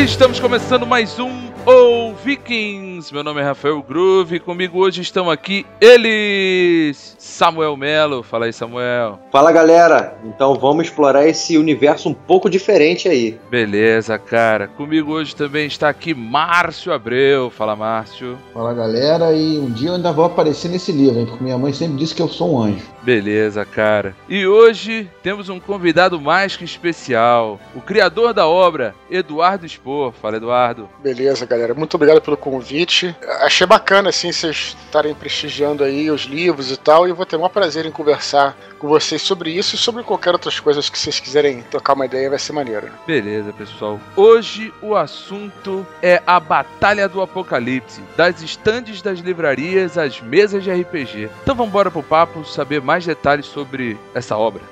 Estamos começando mais um O Vikings. Meu nome é Rafael Groove e comigo hoje estão aqui eles, Samuel Melo. Fala aí, Samuel. Fala galera, então vamos explorar esse universo um pouco diferente aí. Beleza, cara. Comigo hoje também está aqui Márcio Abreu. Fala, Márcio. Fala galera, e um dia eu ainda vou aparecer nesse livro, hein, porque minha mãe sempre disse que eu sou um anjo. Beleza, cara. E hoje temos um convidado mais que especial, o criador da obra, Eduardo Spor. Fala, Eduardo. Beleza, galera. Muito obrigado pelo convite. Achei bacana, assim, vocês estarem prestigiando aí os livros e tal, e vou ter um prazer em conversar com vocês sobre isso e sobre qualquer outras coisas que vocês quiserem trocar uma ideia, vai ser maneiro. né? Beleza, pessoal. Hoje o assunto é a Batalha do Apocalipse, das estandes das livrarias às mesas de RPG. Então vamos embora pro papo saber mais detalhes sobre essa obra.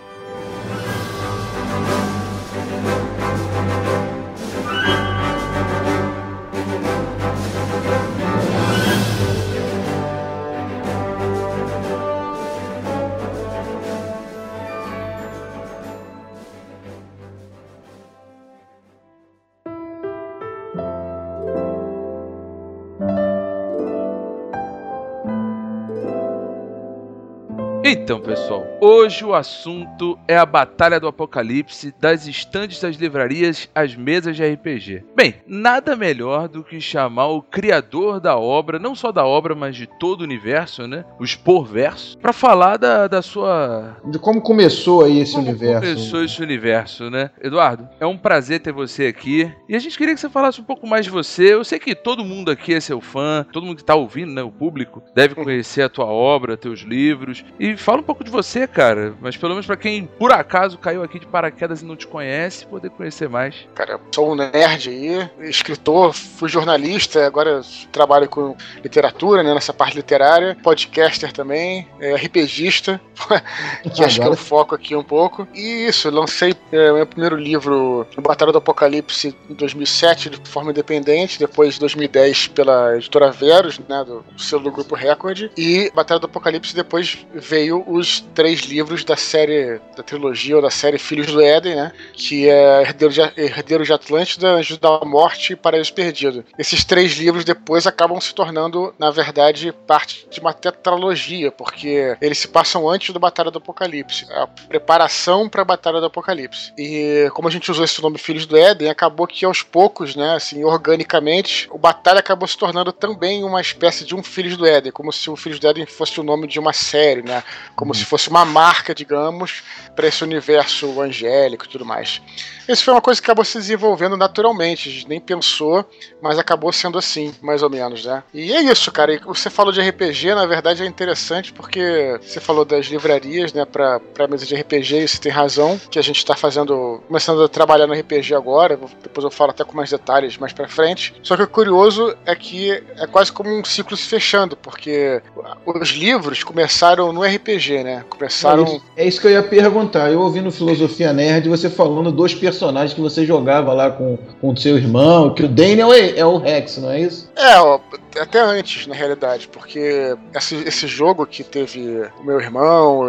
Então, pessoal, hoje o assunto é a Batalha do Apocalipse, das estandes das livrarias às mesas de RPG. Bem, nada melhor do que chamar o criador da obra, não só da obra, mas de todo o universo, né? O Sporverso, para falar da, da sua. De como começou aí esse Como universo. começou esse universo, né? Eduardo, é um prazer ter você aqui. E a gente queria que você falasse um pouco mais de você. Eu sei que todo mundo aqui é seu fã, todo mundo que tá ouvindo, né? O público, deve conhecer a tua obra, teus livros. E fala um pouco de você, cara. Mas pelo menos pra quem por acaso caiu aqui de paraquedas e não te conhece, poder conhecer mais. Cara, eu sou um nerd aí, escritor, fui jornalista, agora trabalho com literatura, né, nessa parte literária, podcaster também, é, RPGista, que acho que é o foco aqui um pouco. E isso, lancei é, meu primeiro livro, O Batalha do Apocalipse, em 2007, de forma independente, depois em 2010 pela editora Verus, né, do selo do Grupo Record, e Batalha do Apocalipse depois veio os três livros da série, da trilogia ou da série Filhos do Éden, né, que é Herdeiro de, Herdeiro de Atlântida, Anjos da Morte e Paraíso Perdido. Esses três livros depois acabam se tornando, na verdade, parte de uma tetralogia, porque eles se passam antes do Batalha do Apocalipse, a preparação para a Batalha do Apocalipse. E como a gente usou esse nome Filhos do Éden, acabou que aos poucos, né, assim, organicamente, o Batalha acabou se tornando também uma espécie de um Filhos do Éden, como se o Filhos do Éden fosse o nome de uma série, né, como se fosse uma marca, digamos, para esse universo angélico e tudo mais. Isso foi uma coisa que acabou se desenvolvendo naturalmente, a gente nem pensou, mas acabou sendo assim, mais ou menos, né? E é isso, cara. E você falou de RPG, na verdade é interessante porque você falou das livrarias, né, pra, pra mesa de RPG, e você tem razão, que a gente tá fazendo, começando a trabalhar no RPG agora, depois eu falo até com mais detalhes mais pra frente. Só que o curioso é que é quase como um ciclo se fechando, porque os livros começaram no RPG, né? Começaram. É isso, é isso que eu ia perguntar. Eu ouvi no Filosofia Nerd você falando dos personagens que você jogava lá com o seu irmão, que o Daniel é, é o Rex, não é isso? É, ó, até antes, na realidade, porque esse, esse jogo que teve o meu irmão,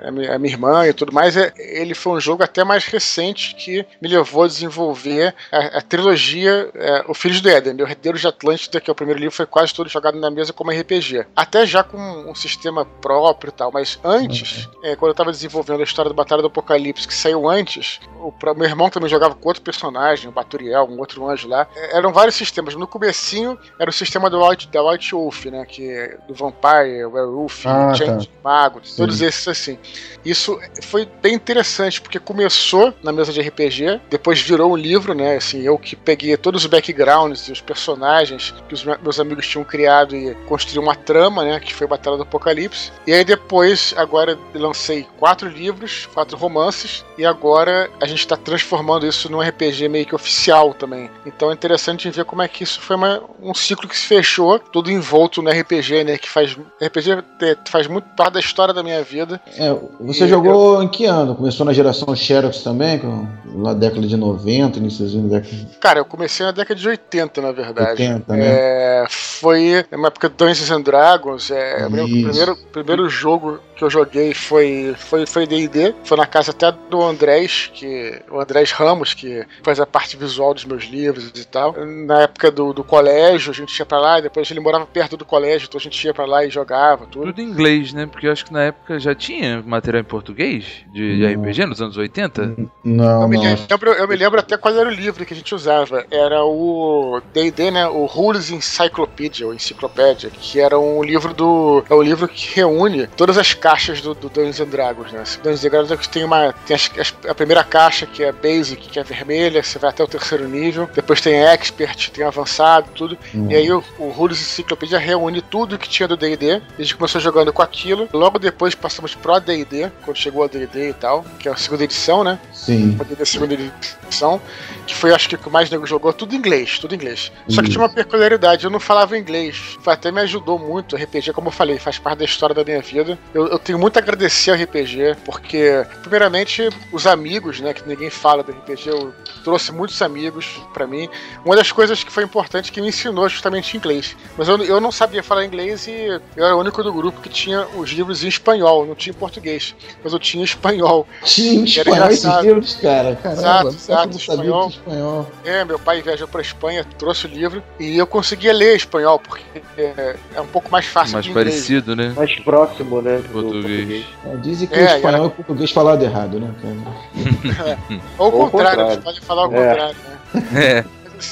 a, minha, irmã e tudo mais, é, ele foi um jogo até mais recente que me levou a desenvolver a, a trilogia é, O Filhos do Éden, O Herdeiro de Atlântida, que é o primeiro livro, foi quase todo jogado na mesa como RPG. Até já com um sistema próprio e tal, mas antes, é, quando eu tava desenvolvendo a história do Batalha do Apocalipse, que saiu antes, o meu irmão também jogava com outro personagem, o Baturiel, um outro anjo lá. É, Eram vários sistemas. No comecinho era o sistema do White, da White Wolf, né? Que é do Vampire, Werewolf, Ah, Giant Mago, todos esses assim. Isso foi bem interessante, porque começou na mesa de RPG, depois virou um livro, né? Assim, eu que peguei todos os backgrounds e os personagens que os me- meus amigos tinham criado e construí uma trama, né? Que foi Batalha do Apocalipse. E aí depois, agora lancei quatro livros, quatro romances, e agora a gente está transformando isso num RPG meio que oficial também. Então é interessante ver como é que isso foi uma- um ciclo que se fechou fechou, tudo envolto no RPG, né? Que faz. RPG faz muito parte da história da minha vida. É, você e jogou eu... em que ano? Começou na geração Xerox também, na década de 90, iníciozinho da década. Cara, eu comecei na década de 80, na verdade. 80, né? É, foi uma época de Dungeons and Dragons. É, o primeiro, primeiro jogo que eu joguei foi foi foi D&D, foi na casa até do Andrés, que o Andrés Ramos, que faz a parte visual dos meus livros e tal. Na época do, do colégio, a gente ia para lá, depois ele morava perto do colégio, então a gente ia para lá e jogava tudo. Tudo em inglês, né? Porque eu acho que na época já tinha material em português de, de RPG nos anos 80. Não, eu me, não. Lembro, eu me lembro até qual era o livro que a gente usava. Era o D&D, né? O Rules Encyclopedia, ou Enciclopédia, que era um livro do... É o um livro que reúne todas as caixas do, do Dungeons and Dragons, né? Dungeons and Dragons tem uma... Tem as, as, a primeira caixa, que é Basic, que é vermelha, você vai até o terceiro nível. Depois tem Expert, tem Avançado, tudo. Uhum. E aí o, o Rules Encyclopedia reúne tudo que tinha do D&D. A gente começou jogando com aquilo. Logo depois passamos pro D&D, quando chegou a D&D e tal, que é a segunda edição, né? Sim. A segunda edição, que foi acho que o que mais nego jogou, tudo em inglês, tudo em inglês. Só que tinha uma peculiaridade, eu não falava inglês. Até me ajudou muito o RPG, como eu falei, faz parte da história da minha vida. Eu, eu tenho muito a agradecer ao RPG, porque, primeiramente, os amigos, né, que ninguém fala do RPG, eu trouxe muitos amigos para mim. Uma das coisas que foi importante que me ensinou justamente inglês. Mas eu, eu não sabia falar inglês e eu era o único do grupo que tinha os livros em espanhol, não tinha em português. Mas eu tinha espanhol. Tinha em espanhol esses livros, cara. Caramba, exato, exato, espanhol. espanhol. É, meu pai viajou pra Espanha, trouxe o livro e eu conseguia ler espanhol, porque é, é um pouco mais fácil Mais parecido, inglês. né? Mais próximo, né? Português. É, dizem que é, o espanhol e o português falado errado, né? É. Ou o contrário, contrário. pode falar o é. contrário, né? É.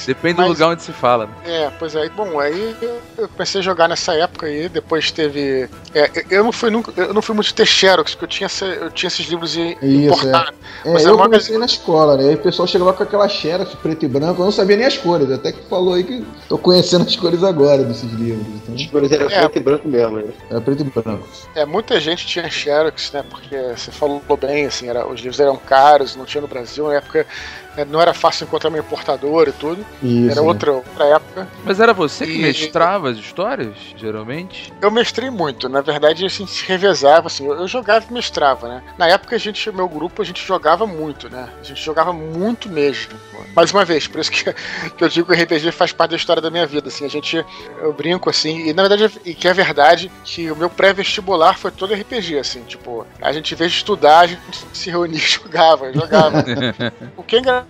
Depende Mas, do lugar onde se fala. É, pois é. Bom, aí eu comecei a jogar nessa época aí, depois teve. É, eu não fui nunca, eu não fui muito ter Xerox, porque eu tinha, eu tinha esses livros importados. É. é eu comecei na escola, né? Aí o pessoal chegava com aquela Xerox preto e branco, eu não sabia nem as cores, até que falou aí que tô conhecendo as cores agora desses livros. Então... As cores eram é, preto e branco mesmo, né? Era preto e branco. É, muita gente tinha Xerox, né? Porque você falou bem, assim, era, os livros eram caros, não tinha no Brasil, na época né, não era fácil encontrar uma importadora e tudo. Isso, era outra, outra época. Mas era você que e... mestrava as histórias, geralmente? Eu mestrei muito. Na verdade, a gente se revezava, assim. Eu jogava e mestrava, né? Na época, a gente, meu grupo, a gente jogava muito, né? A gente jogava muito mesmo. Mais uma vez, por isso que, que eu digo que o RPG faz parte da história da minha vida, assim. A gente, eu brinco, assim, e na verdade, e que é verdade que o meu pré-vestibular foi todo RPG, assim. Tipo, a gente, em vez de estudar, a gente se reunia e jogava, jogava. o que é engraçado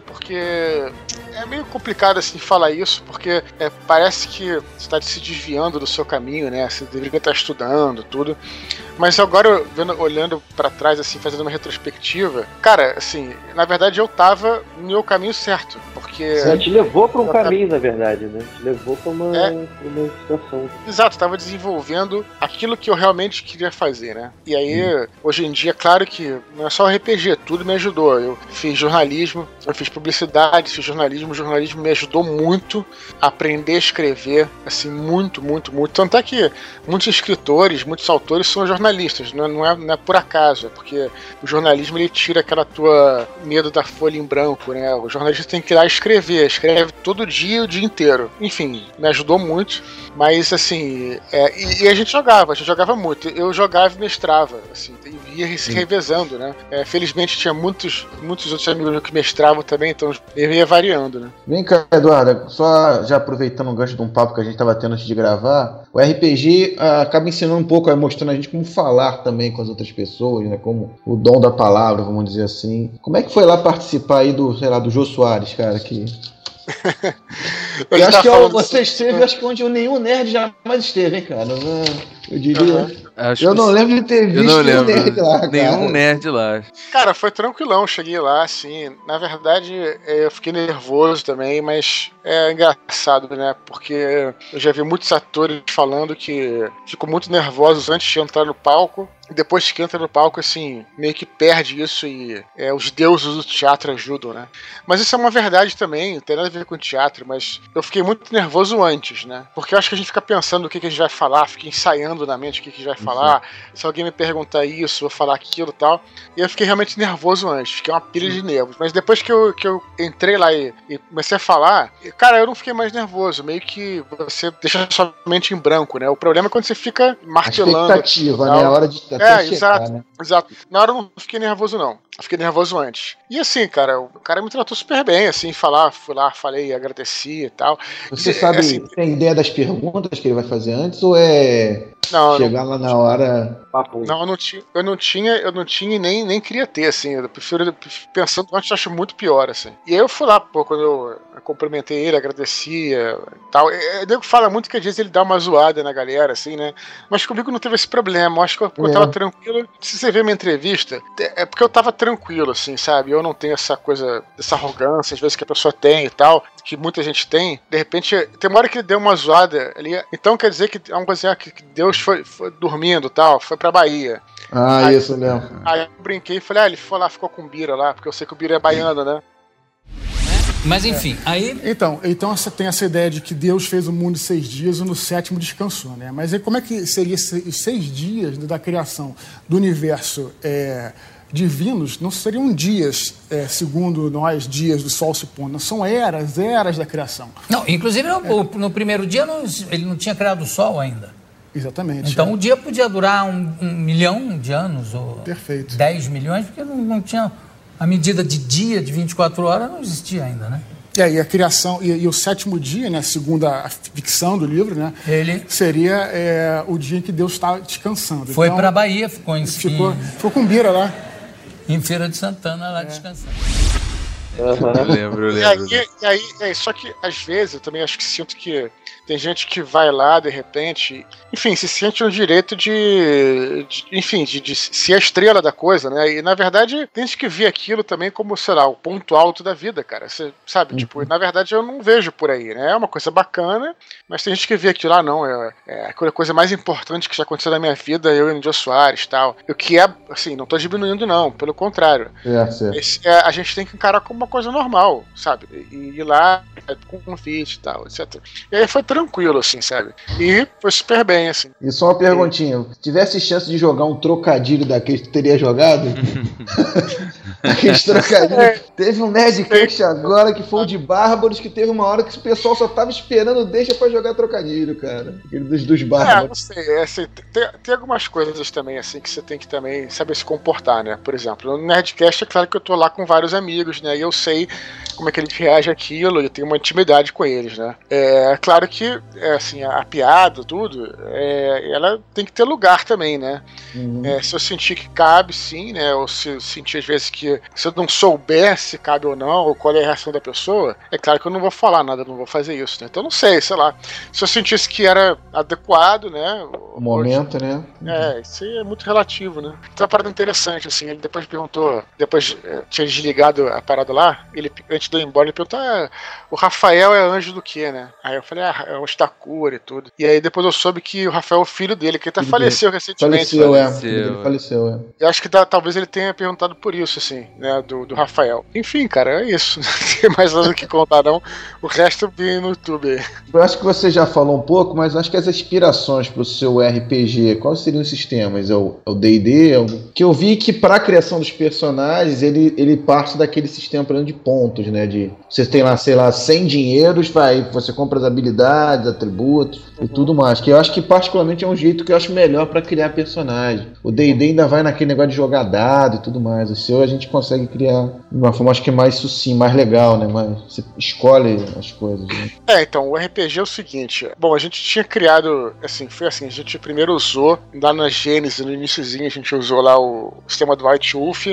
porque é meio complicado assim falar isso, porque é, parece que você está se desviando do seu caminho, né? Você deveria estar estudando, tudo. Mas agora, vendo, olhando para trás, assim, fazendo uma retrospectiva, cara, assim, na verdade eu tava no meu caminho certo, porque. Você te levou para um caminho, na verdade, né? Te levou para uma, é, uma situação. Exato, tava desenvolvendo aquilo que eu realmente queria fazer, né? E aí, hum. hoje em dia, claro que não é só RPG, tudo me ajudou. Eu fiz jornalismo, eu fiz publicidade, fiz jornalismo, o jornalismo me ajudou muito a aprender a escrever, assim, muito, muito, muito. Tanto é que muitos escritores, muitos autores são jornalistas jornalistas, não é, não é, não é por acaso, é porque o jornalismo ele tira aquela tua medo da folha em branco, né? O jornalista tem que ir lá escrever, escreve todo dia, o dia inteiro. Enfim, me ajudou muito, mas assim, é, e, e, a gente jogava, a gente jogava muito. Eu jogava e mestrava, assim, e ia se revezando, né? É, felizmente tinha muitos, muitos outros amigos que mestravam também, então eu ia variando, né? Vem cá, Eduardo, só já aproveitando o gancho de um papo que a gente estava tendo antes de gravar, o RPG ah, acaba ensinando um pouco, mostrando a gente como falar também com as outras pessoas, né? Como o dom da palavra, vamos dizer assim. Como é que foi lá participar aí do, sei lá, do Jô Soares, cara, que eu, eu acho que eu, você esteve, acho que onde nenhum nerd jamais esteve, hein, cara. Eu diria. Uhum. Eu não lembro de ter visto nenhum nerd lá. Cara. Nenhum nerd lá. Cara, foi tranquilão. Cheguei lá, assim. Na verdade, é, eu fiquei nervoso também, mas é engraçado, né? Porque eu já vi muitos atores falando que ficam muito nervosos antes de entrar no palco. E depois que entra no palco, assim, meio que perde isso e é, os deuses do teatro ajudam, né? Mas isso é uma verdade também, não tem nada a ver com teatro, mas eu fiquei muito nervoso antes, né? Porque eu acho que a gente fica pensando o que, que a gente vai falar, fica ensaiando na mente o que, que a gente vai falar. Se alguém me perguntar isso, vou falar aquilo e tal. E eu fiquei realmente nervoso antes, fiquei uma pilha de nervos. Mas depois que eu, que eu entrei lá e, e comecei a falar, cara, eu não fiquei mais nervoso. Meio que você deixa sua mente em branco, né? O problema é quando você fica martelando. A expectativa, né? A hora de É, exato, né? exato. Na hora eu não fiquei nervoso, não. Eu fiquei nervoso antes. E assim, cara, o cara me tratou super bem, assim, falar, fui lá, falei, agradeci e tal. Você e, sabe, assim, tem ideia das perguntas que ele vai fazer antes ou é não, chegar não, lá na hora não, eu não tinha, eu não tinha, eu não tinha e nem, nem queria ter, assim. Eu prefiro, pensando antes, eu acho muito pior, assim. E aí eu fui lá, pô, quando eu cumprimentei ele, agradecia tal. Eu nego fala muito que às vezes ele dá uma zoada na galera, assim, né? Mas comigo não teve esse problema. Eu acho que eu, eu tava é. tranquilo. Se você ver minha entrevista, é porque eu tava tranquilo, assim, sabe? Eu não tenho essa coisa, essa arrogância, às vezes, que a pessoa tem e tal, que muita gente tem. De repente, tem uma hora que ele deu uma zoada ali. Então quer dizer que é uma coisa assim, que Deus foi, foi dormindo tal, foi pra Bahia. Ah, aí, isso mesmo. Aí eu brinquei e falei, ah, ele foi lá, ficou com o Bira lá, porque eu sei que o Bira é baiano, né? Mas enfim, é. aí. Então, então você tem essa ideia de que Deus fez o mundo em seis dias e no sétimo descansou, né? Mas aí como é que seria os seis dias da criação do universo é, divinos? Não seriam dias, é, segundo nós, dias do sol se pondo. São eras, eras da criação. Não, inclusive no, é. no primeiro dia não, ele não tinha criado o sol ainda. Exatamente. Então é. o dia podia durar um, um, milhão de anos, ou Perfeito. 10 milhões, porque não, não, tinha. A medida de dia de 24 horas não existia ainda, né? É, e a criação, e, e o sétimo dia, né, segundo a ficção do livro, né, Ele... seria é, o dia em que Deus está descansando. Foi então, para a Bahia, ficou em ficou, ficou com Bira lá. Em Feira de Santana, lá é. descansando. Uhum. Eu lembro, eu lembro. E aí, e aí é, só que às vezes eu também acho que sinto que tem gente que vai lá, de repente, enfim, se sente no direito de, de enfim, de, de, ser a estrela da coisa, né? E na verdade, tem gente que vê aquilo também como, sei lá, o ponto alto da vida, cara. Você sabe, tipo, uhum. tipo, na verdade eu não vejo por aí, né? É uma coisa bacana, mas tem gente que vê aquilo lá, ah, não, é, é a coisa mais importante que já aconteceu na minha vida, eu e o Jô Soares tal. O que é, assim, não tô diminuindo, não, pelo contrário. É, Esse, é, a gente tem que encarar como uma coisa normal, sabe? E ir lá é, com confite e tal, etc. E aí foi tranquilo, assim, sabe? E foi super bem, assim. E só uma perguntinha: se tivesse chance de jogar um trocadilho daquele, tu teria jogado? Aqueles trocadilhos. É. Teve um Nerdcast agora que foi o de Bárbaros, que teve uma hora que o pessoal só tava esperando deixa pra jogar trocadilho, cara. Aquele dos, dos Bárbaros. É, não sei. É, assim, tem, tem, algumas coisas também, assim, que você tem que também saber se comportar, né? Por exemplo, no Nerdcast é claro que eu tô lá com vários amigos, né? E eu sei como é que eles reagem àquilo e eu tenho uma intimidade com eles, né? É claro que, é, assim, a, a piada, tudo, é, ela tem que ter lugar também, né? Uhum. É, se eu sentir que cabe, sim, né? Ou se eu sentir às vezes que se eu não souber se cabe ou não, ou qual é a reação da pessoa, é claro que eu não vou falar nada, não vou fazer isso, né? Então não sei, sei lá. Se eu sentisse que era adequado, né? O momento, hoje, né? É, isso aí é muito relativo, né? Então é uma parada interessante, assim, ele depois perguntou, depois é, tinha desligado a parada lá, ele, antes de eu ir embora, ele perguntou, ah, o Rafael é anjo do quê, né? Aí eu falei, ah, é um e tudo. E aí depois eu soube que o Rafael é o filho dele, que até faleceu recentemente. Faleceu, né? é. Faleceu, faleceu, é. Eu acho que tá, talvez ele tenha perguntado por isso, assim, né? Do, do Rafael. Enfim, cara, é isso. Não tem mais nada que contar, não. O resto vi no YouTube aí. Eu acho que você já falou um pouco, mas acho que as inspirações pro seu RPG, quais seriam os sistemas? É o D&D? É o... Que eu vi que para a criação dos personagens, ele, ele parte daquele sistema de pontos, né? De você tem lá, sei lá, 100 dinheiros, vai, você compra as habilidades, atributos e tudo mais. Que eu acho que particularmente é um jeito que eu acho melhor para criar personagem. O D&D ainda vai naquele negócio de jogar dado e tudo mais. O seu a gente consegue criar de uma forma acho que mais sucinta, mais legal, né? Mas você escolhe as coisas. Né? É, então o RPG é o seguinte. Bom, a gente tinha criado, assim, foi assim, a gente primeiro usou lá na Gênesis, no iníciozinho, a gente usou lá o sistema do White Wolf.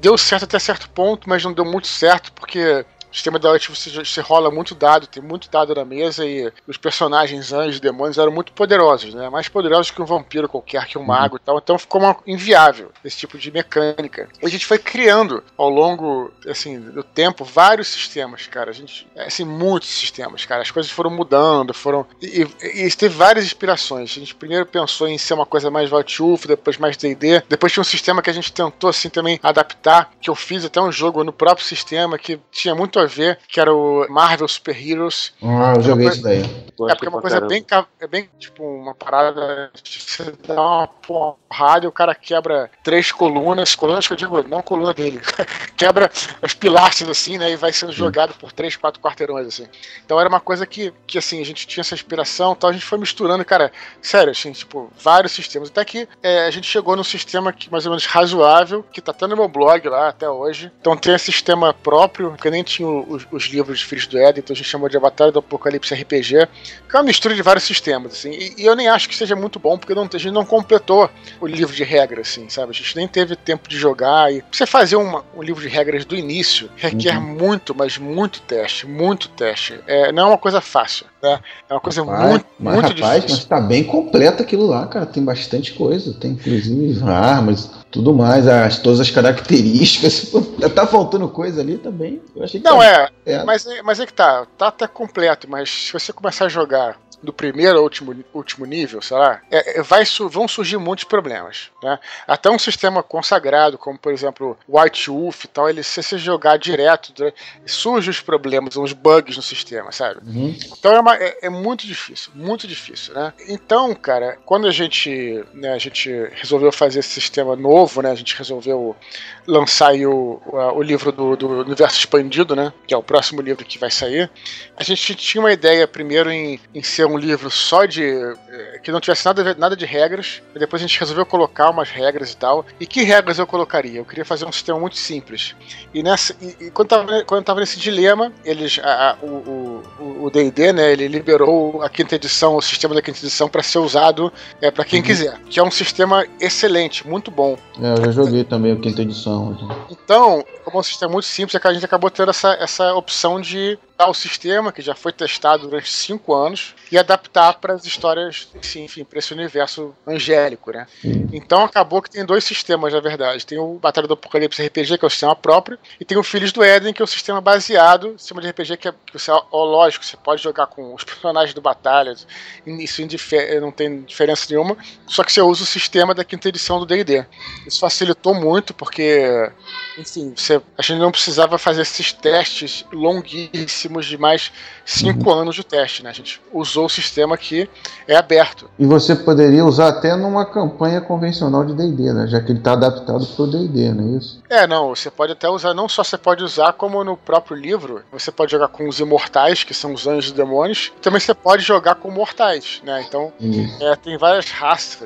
Deu certo até certo ponto, mas não deu muito certo porque sistema Light você, você rola muito dado, tem muito dado na mesa e os personagens anjos, demônios eram muito poderosos, né? Mais poderosos que um vampiro qualquer, que um uhum. mago e tal. Então ficou uma, inviável esse tipo de mecânica. E a gente foi criando ao longo, assim, do tempo vários sistemas, cara. A gente, assim, muitos sistemas, cara. As coisas foram mudando, foram e, e, e teve várias inspirações. A gente primeiro pensou em ser uma coisa mais Vault depois mais D&D. Depois tinha um sistema que a gente tentou assim também adaptar, que eu fiz até um jogo no próprio sistema que tinha muito a ver, que era o Marvel Super Heroes. Ah, eu joguei isso daí. É porque é uma coisa bem, é bem, tipo, uma parada você dá uma porrada e o cara quebra três colunas, colunas que eu digo, não coluna dele, quebra os pilastros assim, né, e vai sendo jogado por três, quatro quarteirões assim. Então era uma coisa que, que assim, a gente tinha essa inspiração, tal, a gente foi misturando, cara, sério, assim, tipo, vários sistemas. Até que é, a gente chegou num sistema que mais ou menos razoável, que tá até no meu blog lá até hoje. Então tem esse sistema próprio, que eu nem tinha os, os livros de Filhos do Éden, então a gente chamou de Batalha do Apocalipse RPG, que é uma mistura de vários sistemas, assim. E, e eu nem acho que seja muito bom, porque não, a gente não completou o livro de regras, assim, sabe? A gente nem teve tempo de jogar. E você fazer uma, um livro de regras do início requer uhum. muito, mas muito teste, muito teste. É, não é uma coisa fácil, né? É uma coisa mas, muito, mas, muito rapaz, difícil. Mas tá bem completo aquilo lá, cara. Tem bastante coisa. Tem inclusive armas, tudo mais, as, todas as características. tá faltando coisa ali também. Eu achei que não, tá, é, é. Mas, mas é que tá. Tá até completo, mas se você começar a jogar do primeiro ao último, último nível, sei lá, é, é vai, vão surgir muitos problemas. Né? Até um sistema consagrado, como por exemplo White Wolf e tal, ele, se você jogar direto, surgem os problemas, os bugs no sistema, sabe? Uhum. Então é, uma, é, é, muito difícil, muito difícil, né? Então, cara, quando a gente, né, a gente resolveu fazer esse sistema novo, né? A gente resolveu lançar o, o, livro do, do Universo Expandido, né? Que é o próximo livro que vai sair. A gente tinha uma ideia primeiro em, em ser um livro só de. Eh, que não tivesse nada, nada de regras. Depois a gente resolveu colocar umas regras e tal. E que regras eu colocaria? Eu queria fazer um sistema muito simples. E, nessa, e, e quando, tava, quando tava nesse dilema, eles. A, a, o DD, né? Ele liberou a quinta edição, o sistema da quinta edição, para ser usado é, para quem uhum. quiser. Que é um sistema excelente, muito bom. É, eu já joguei também a quinta edição. Então, como é um sistema muito simples, é que a gente acabou tendo essa, essa opção de o sistema, que já foi testado durante cinco anos, e adaptar para as histórias, enfim, para esse universo angélico, né? Então acabou que tem dois sistemas, na verdade. Tem o Batalha do Apocalipse RPG, que é o sistema próprio, e tem o Filhos do Éden, que é o sistema baseado, sistema de RPG que é, que ó, lógico, você pode jogar com os personagens do Batalha, isso não tem diferença nenhuma, só que você usa o sistema da quinta edição do D&D. Isso facilitou muito, porque, enfim, você, a gente não precisava fazer esses testes longuíssimos de mais cinco uhum. anos de teste, né? A gente usou o sistema que é aberto. E você poderia usar até numa campanha convencional de D&D, né? Já que ele está adaptado para o D&D, não é isso? É, não. Você pode até usar, não só você pode usar, como no próprio livro, você pode jogar com os imortais, que são os anjos e demônios. Também você pode jogar com mortais, né? Então, é, tem várias raças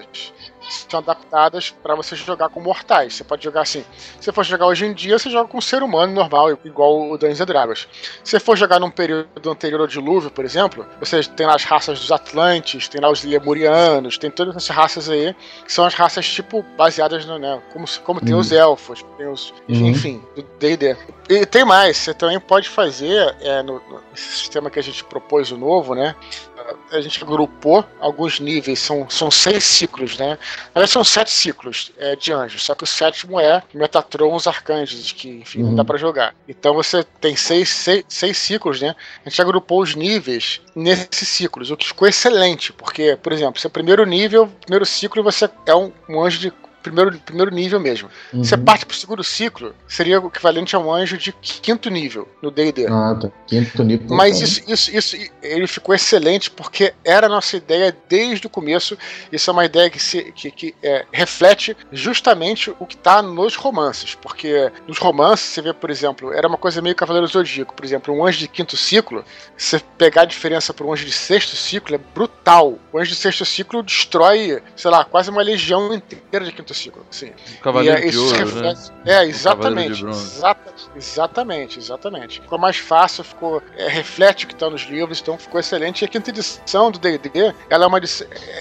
são adaptadas para você jogar com mortais. Você pode jogar assim. Se você for jogar hoje em dia, você joga com um ser humano normal, igual o Dungeons Dragons. Se você for jogar num período anterior ao dilúvio, por exemplo, você tem lá as raças dos Atlantes, tem lá os Lemurianos, tem todas essas raças aí, que são as raças tipo baseadas no, né, como, como tem uhum. os elfos, tem os, uhum. enfim, do D&D. E tem mais, você também pode fazer é, no, no sistema que a gente propôs o novo, né? A gente agrupou alguns níveis, são, são seis ciclos, né? Na são sete ciclos é, de anjos, só que o sétimo é Metatron, os arcanjos, que enfim, uhum. não dá uhum. para jogar. Então você tem seis, seis, seis ciclos, né? A gente agrupou os níveis nesses ciclos, o que ficou excelente, porque, por exemplo, seu primeiro nível, primeiro ciclo, você é um, um anjo de primeiro, primeiro nível mesmo. Uhum. Você parte pro segundo ciclo, seria o equivalente a um anjo de quinto nível no D&D. Ah, tá. Quinto nível. Mas isso, isso, isso, ele ficou excelente porque era a nossa ideia desde o começo. Isso é uma ideia que, se, que, que é, reflete justamente o que está nos romances. Porque nos romances, você vê, por exemplo, era uma coisa meio Cavaleiro Zodíaco. Por exemplo, um anjo de quinto ciclo, você pegar a diferença para um anjo de sexto ciclo, é brutal. O anjo de sexto ciclo destrói, sei lá, quase uma legião inteira de quinto ciclo. Sim. Cavaleiro é, de Ouro, reflete... né? É, exatamente. Exata... Exatamente, exatamente. Ficou mais fácil, ficou é, reflete o que está nos livros, então ficou excelente. E a quinta edição do D&D, ela é uma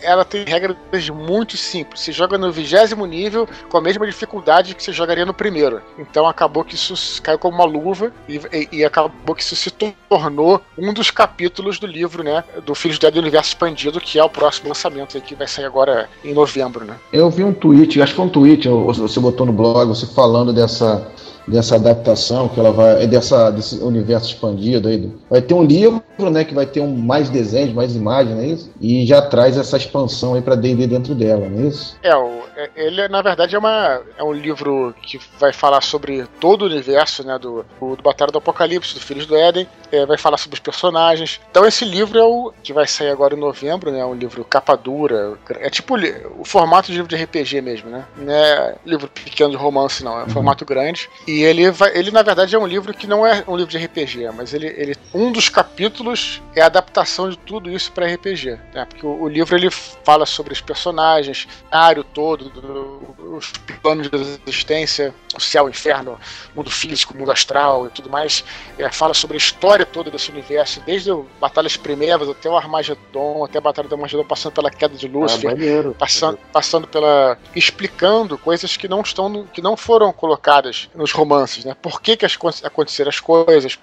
ela tem regras muito simples. Você joga no vigésimo nível com a mesma dificuldade que você jogaria no primeiro. Então acabou que isso caiu como uma luva e, e, e acabou que isso se tornou um dos capítulos do livro, né, do Filhos do Universo Expandido, que é o próximo lançamento aí, que vai sair agora em novembro, né? Eu vi um tweet acho que foi um tweet, você botou no blog, você falando dessa dessa adaptação que ela vai dessa desse universo expandido aí vai ter um livro né que vai ter um mais desenhos mais imagens não é isso? E já traz essa expansão aí para D&D dentro dela não é isso? É o, é, ele na verdade é uma é um livro que vai falar sobre todo o universo né do, do, do Batalha do Apocalipse do Filhos do Éden é, vai falar sobre os personagens. Então esse livro é o que vai sair agora em novembro, né? Um livro capa dura. É tipo o formato de livro de RPG mesmo, né? Não é livro pequeno de romance, não. É um uhum. formato grande. E ele vai. Ele, na verdade, é um livro que não é um livro de RPG, mas ele, ele um dos capítulos é a adaptação de tudo isso para RPG. Né? Porque o, o, livro ele fala sobre os personagens, o cenário todo, do, os planos de existência, o céu, o inferno, mundo físico, mundo astral e tudo mais. É, fala sobre a história toda desse universo, desde batalhas primeiras até o Armagedon, até a Batalha do Armagedon, passando pela queda de Lúcifer, ah, passando, passando pela. explicando coisas que não estão. que não foram colocadas nos romances, né? Por que, que as, aconteceram as coisas,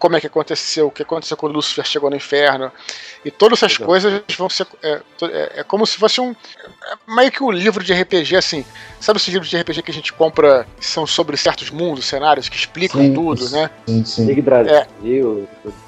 como é que aconteceu, o que aconteceu quando Lúcifer chegou no inferno. E todas essas Exato. coisas vão ser. É, é, é, como se fosse um. É meio que um livro de RPG, assim. Sabe esses livros de RPG que a gente compra que são sobre certos mundos, cenários, que explicam sim, tudo, sim, né? Sim, sim. Big É,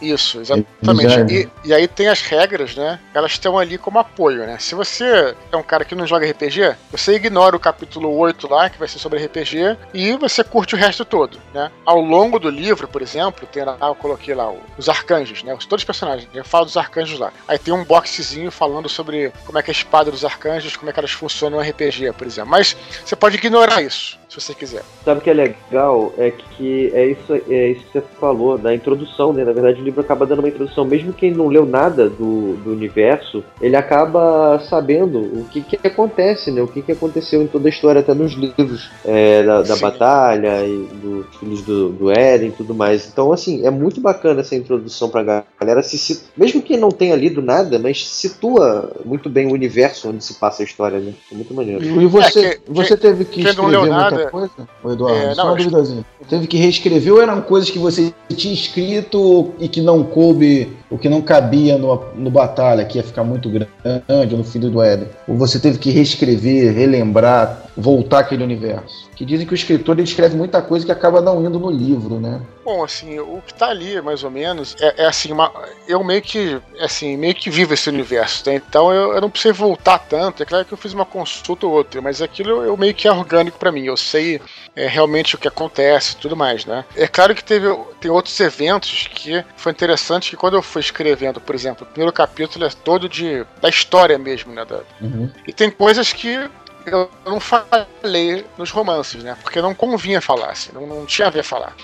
isso, exatamente. E, e, aí tem as regras, né? Elas estão ali como apoio, né? Se você é um cara que não joga RPG, você ignora o capítulo 8 lá, que vai ser sobre RPG, e você curte o resto todo, né? Ao longo do livro, por exemplo, tem lá, coloquei lá os arcanjos, né? Todos os personagens. Eu falo dos arcanjos lá. Aí tem um boxezinho falando sobre como é que é a espada dos arcanjos, como é que elas funcionam no RPG, por exemplo. Mas você pode ignorar isso se você quiser. Sabe o que é legal? É que é isso, é isso que você falou, da introdução, né? Na verdade, o livro acaba dando uma introdução. Mesmo quem não leu nada do, do universo, ele acaba sabendo o que, que acontece, né? O que, que aconteceu em toda a história, até nos livros é, da, da batalha e dos filhos do, do Eren e tudo mais. Então, assim, é muito bacana essa introdução pra galera. Se, se, mesmo quem não tenha lido nada, mas situa muito bem o universo onde se passa a história, né? É muito maneiro. E você, é, que, você teve que escrever muita coisa, o Eduardo? É, não, só uma Teve que reescrever ou eram coisas que você tinha escrito e que não coube, o que não cabia no, no Batalha, que ia ficar muito grande, no Filho do Éden? Ou você teve que reescrever, relembrar, voltar aquele universo? Que dizem que o escritor ele escreve muita coisa que acaba não indo no livro, né? Bom, assim, o que tá ali, mais ou menos, é, é assim, uma, eu meio que, assim, meio que vivo esse universo, né? Então eu, eu, não preciso voltar tanto. É claro que eu fiz uma consulta ou outra, mas aquilo eu, meio que é orgânico para mim. Eu sei é, realmente o que acontece tudo mais, né? É claro que teve, tem outros eventos que foi interessante que quando eu fui escrevendo, por exemplo, o primeiro capítulo é todo de, da história mesmo, né? Da, uhum. E tem coisas que eu não falei nos romances, né? Porque não convinha falar, assim, não, não tinha a ver falar.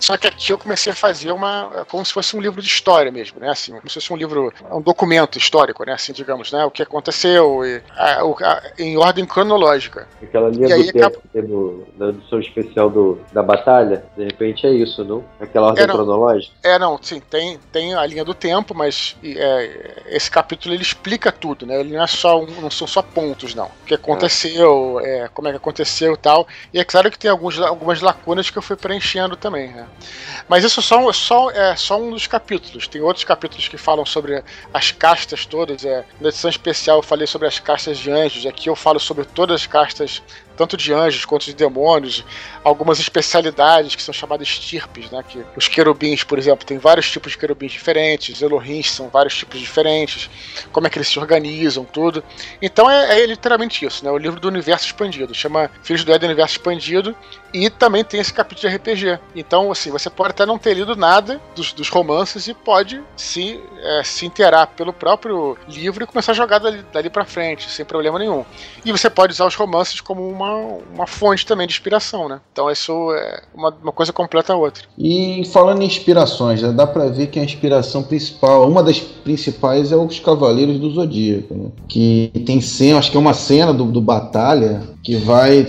Só que aqui eu comecei a fazer uma. como se fosse um livro de história mesmo, né? Assim, como se fosse um livro, um documento histórico, né? Assim, digamos, né? O que aconteceu e, a, a, em ordem cronológica. Aquela linha e do aí, tempo que no, na edição especial do, da batalha, de repente é isso, não? Aquela ordem é, não, cronológica? É, não, sim, tem, tem a linha do tempo, mas é, esse capítulo ele explica tudo, né? Ele não é só um, não são só pontos, não. O que aconteceu, é, como é que aconteceu e tal. E é claro que tem alguns, algumas lacunas que eu fui preenchendo também, né? Mas isso só, só, é só um dos capítulos. Tem outros capítulos que falam sobre as castas todas. É, na edição especial eu falei sobre as castas de anjos. Aqui eu falo sobre todas as castas tanto de anjos quanto de demônios, algumas especialidades que são chamadas estirpes, né? Que os querubins, por exemplo, tem vários tipos de querubins diferentes, Elohims são vários tipos diferentes, como é que eles se organizam, tudo. Então é, é literalmente isso, né? O livro do universo expandido, chama Filhos do Éden Universo Expandido, e também tem esse capítulo de RPG. Então, assim, você pode até não ter lido nada dos, dos romances e pode se, é, se inteirar pelo próprio livro e começar a jogar dali, dali para frente, sem problema nenhum. E você pode usar os romances como uma uma, uma fonte também de inspiração, né? Então isso é uma, uma coisa completa a outra. E falando em inspirações, já dá para ver que a inspiração principal, uma das principais é os Cavaleiros do Zodíaco, né? Que tem cena, acho que é uma cena do, do Batalha que vai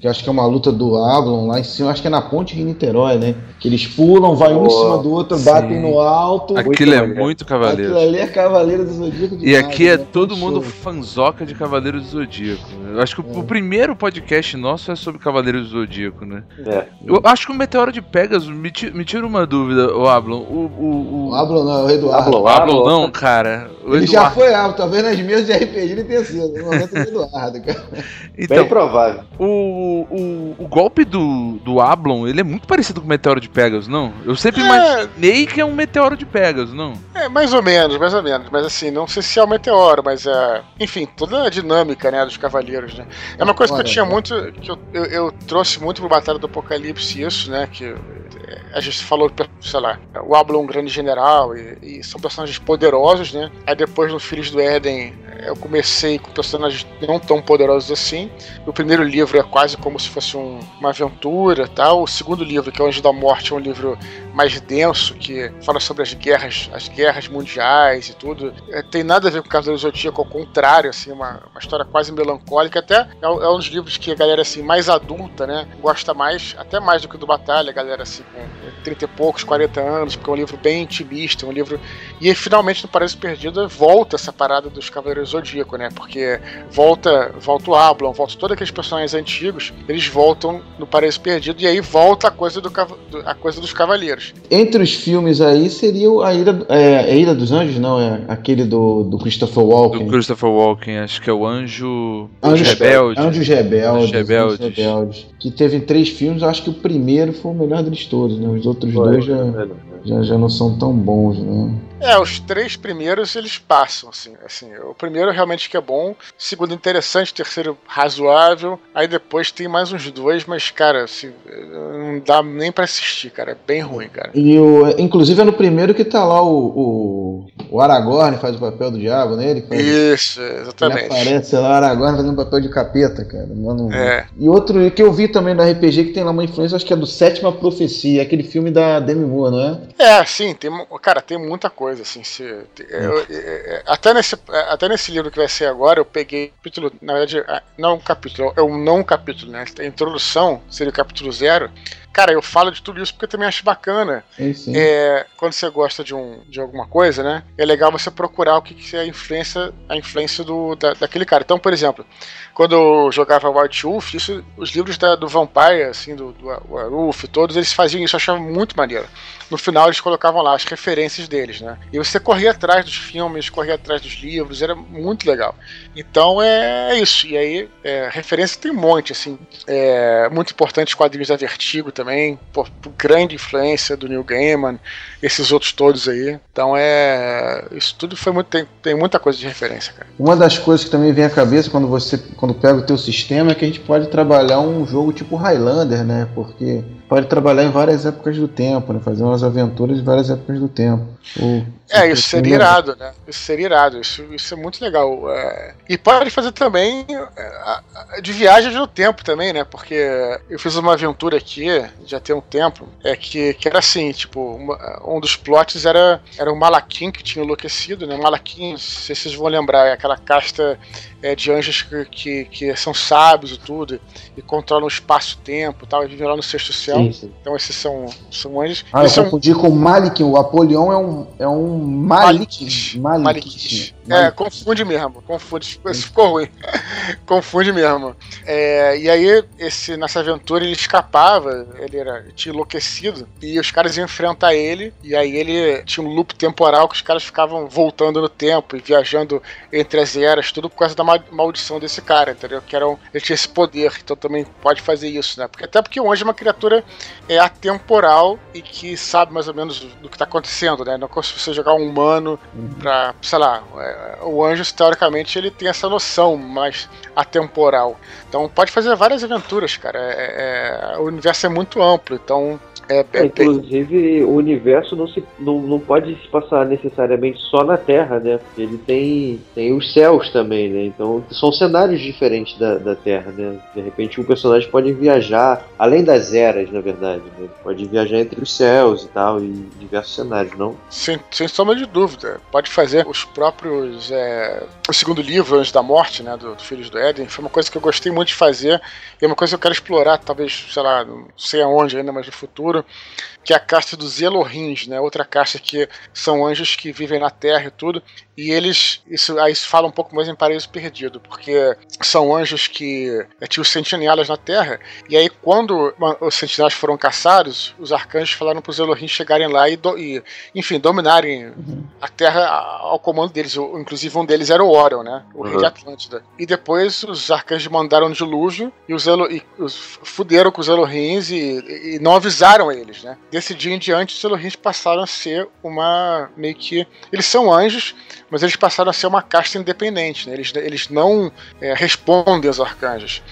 que acho que é uma luta do Ablon lá em cima, acho que é na ponte de Niterói, né? Que eles pulam, vai um em cima do outro, sim. batem no alto. Aquilo é muito Cavaleiro. Aquilo ali é Cavaleiro do Zodíaco demais, E aqui é né? todo mundo fanzoca de Cavaleiro do Zodíaco. Eu acho que é. o primeiro podcast nosso é sobre Cavaleiro do Zodíaco, né? É. Eu acho que o Meteoro de Pegasus, me, me tira uma dúvida, o Ablon. O, o, o... o Ablon não, o Eduardo. Ablon, Ablon não, cara. O ele Eduardo. já foi Ablon, talvez nas minhas de RPG ele tenha sido. No momento do Eduardo, cara. Então, Bem provável. O o, o golpe do, do Ablon, ele é muito parecido com o meteoro de Pegasus, não? Eu sempre É. imaginei que é um meteoro de Pegasus, não? É, mais ou menos, mais ou menos. Mas assim, não sei se é o meteoro, mas é. Enfim, toda a dinâmica, né, dos cavaleiros, né? É uma coisa que eu tinha muito. que eu, eu, eu trouxe muito pro Batalha do Apocalipse isso, né? Que é, a gente falou, sei lá, o Ablon é um grande general e, e são personagens poderosos, né? Aí depois no Filhos do Éden eu comecei com personagens não tão poderosos assim. O primeiro livro é quase como se fosse um- uma aventura, tal. O segundo livro, que é o Anjo da Morte, é um livro mais denso que fala sobre as guerras, as guerras mundiais e tudo. É, tem nada a ver com o Cavaleiro do Zodíaco, ao contrário, assim, uma, uma história quase melancólica. Até é, um- é um dos livros que a galera assim mais adulta, né, gosta mais, até mais do que do Batalha, a galera assim com 30 e poucos, 40 anos, porque é um livro bem intimista, um livro e finalmente no Paraíso Perdido volta essa parada dos Cavaleiros Zodíaco, né? Porque volta, volta o Ablon, volta todos aqueles personagens antigos, eles voltam no Paraíso Perdido e aí volta a coisa, do, do- a coisa dos Cavaleiros. Entre os filmes aí seria o- a Ilha, é, é Ilha dos Anjos, não, é aquele do, do Christopher Do Walken. Christopher Walken, acho que é o Anjo. Anjos Rebelde. Anjos Rebeldes. Anjos Rebeldes. Anjos Rebeldes. Que teve três filmes, acho que o primeiro foi o melhor deles todos, né? Os outros Foi, dois já, é, já, já não são tão bons, né? É, os três primeiros eles passam, assim, assim. O primeiro realmente que é bom, segundo interessante, terceiro razoável, aí depois tem mais uns dois, mas, cara, assim, não dá nem pra assistir, cara. É bem ruim, cara. E o, inclusive é no primeiro que tá lá o, o, o Aragorn faz o papel do diabo? Ele, faz, Isso, ele exatamente. aparece lá, o Aragorn fazendo papel de capeta, cara. Mano, É. E outro que eu vi também no RPG que tem lá uma influência, acho que é do Sétima Profecia, aquele filme da Demi Moore, não é? É, sim, tem, cara, tem muita coisa, assim, se, eu- é, é, até, nesse, é, até nesse livro que vai ser agora, eu peguei capítulo, na verdade, não um capítulo, é um não capítulo, né, a introdução seria o capítulo zero, cara, eu falo de tudo isso porque eu também acho bacana, É, sim. é, quando você gosta de, um, de alguma coisa, né? É legal você procurar o que, que é a influência, a influência do, da, daquele cara. Então, por exemplo, quando eu jogava White Wolf, isso, os livros da, do Vampire, assim, do, do Wolf, todos eles faziam isso, eu achava muito maneiro. No final eles colocavam lá as referências deles, né? E você corria atrás dos filmes, corria atrás dos livros, era muito legal. Então é isso. E aí, é, referência tem um monte, assim. É, muito importante os quadrinhos da Vertigo também, por, por grande influência do Neil Gaiman, esses outros todos aí. Então é. Isso tudo foi muito. Tem, tem muita coisa de referência, cara. Uma das coisas que também vem à cabeça quando você quando pega o teu sistema é que a gente pode trabalhar um jogo tipo Highlander, né? Porque pode trabalhar em várias épocas do tempo, né? Fazer umas aventuras em várias épocas do tempo. Ou- É, isso seria irado, né? Isso seria irado, isso, isso é muito legal. é. E pode fazer também é, de viagem no tempo também, né? Porque eu fiz uma aventura aqui, já tem um tempo, é que, que era assim, tipo, uma- um dos plots era, era o Malaquim que tinha enlouquecido, né? Malaquim, não sei se vocês vão lembrar, é aquela casta é, de anjos que, que, que são sábios e tudo, e controlam o espaço-tempo e tal, e vivem lá no sexto céu. Sim, sim. Então esses são, são anjos. Ah, eu um- confundi com o Malik. O Apolion é um, é um Malik. Malikish. Malik. É, confunde mesmo, confunde. Isso ficou ruim. confunde mesmo. É, e aí, esse, nessa aventura, ele escapava, ele era, tinha enlouquecido, e os caras iam enfrentar ele, e aí ele tinha um loop temporal que os caras ficavam voltando no tempo e viajando entre as eras, tudo por causa da ma- maldição desse cara, entendeu? Que era um, ele tinha esse poder, então também pode fazer isso, né? Porque, até porque o anjo é uma criatura é atemporal e que sabe mais ou menos do, que tá acontecendo, né? Não é como se você jogar um humano pra, sei lá, é, o anjo, teoricamente, ele tem essa noção mais atemporal. Então pode fazer várias aventuras, cara. É- é- o universo é muito amplo, então é, É, inclusive, o universo não, se, não, não pode se passar necessariamente só na Terra, né? Porque ele tem, tem os céus também, né? Então, são cenários diferentes da, da Terra, né? De repente, um personagem pode viajar, além das eras, na verdade, né? Pode viajar entre os céus e tal, em diversos cenários, não? Sem, sem sombra de dúvida. Pode fazer os próprios. É, o segundo livro, Anjos da Morte, né? Do, do Filhos do Éden. Foi uma coisa que eu gostei muito de fazer. E é uma coisa que eu quero explorar, talvez, sei lá, não sei aonde ainda, mas no futuro. Que é a casta dos Elohins, né? Outra casta que são anjos que vivem na Terra e tudo. E eles. Isso, aí isso fala um pouco mais em Paraíso Perdido, porque são anjos que é, tinham sentinelas na Terra. E aí, quando os sentinelas foram caçados, os arcanjos falaram para os Elohim chegarem lá e, do- e, enfim, dominarem a Terra ao comando deles. Inclusive, um deles era o Orion, né? O rei Uhum. de Atlântida. E depois os arcanjos mandaram um dilúvio e os, Elo, e os fuderam com os Elohims e, e não avisaram eles, né? Desse dia em diante, os Elohims passaram a ser uma. meio que. Eles são anjos, mas eles passaram a ser uma casta independente, né? Eles, eles não é, respondem aos arcanjos.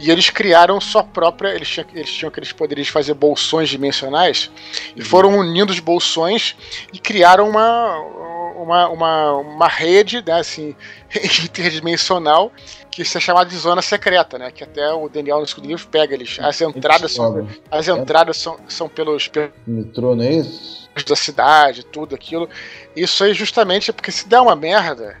E eles criaram sua própria. Eles tinham, eles tinham aqueles poderes de fazer bolsões dimensionais e foram unindo os bolsões e criaram uma, uma, uma, uma rede, né, assim, interdimensional que se é chamada de zona secreta, né? Que até o Daniel no segundo livro pega eles. As entradas são, as entradas são, são pelos, pelos Metrô, não é isso? da cidade, tudo aquilo. Isso aí justamente é porque se der uma merda,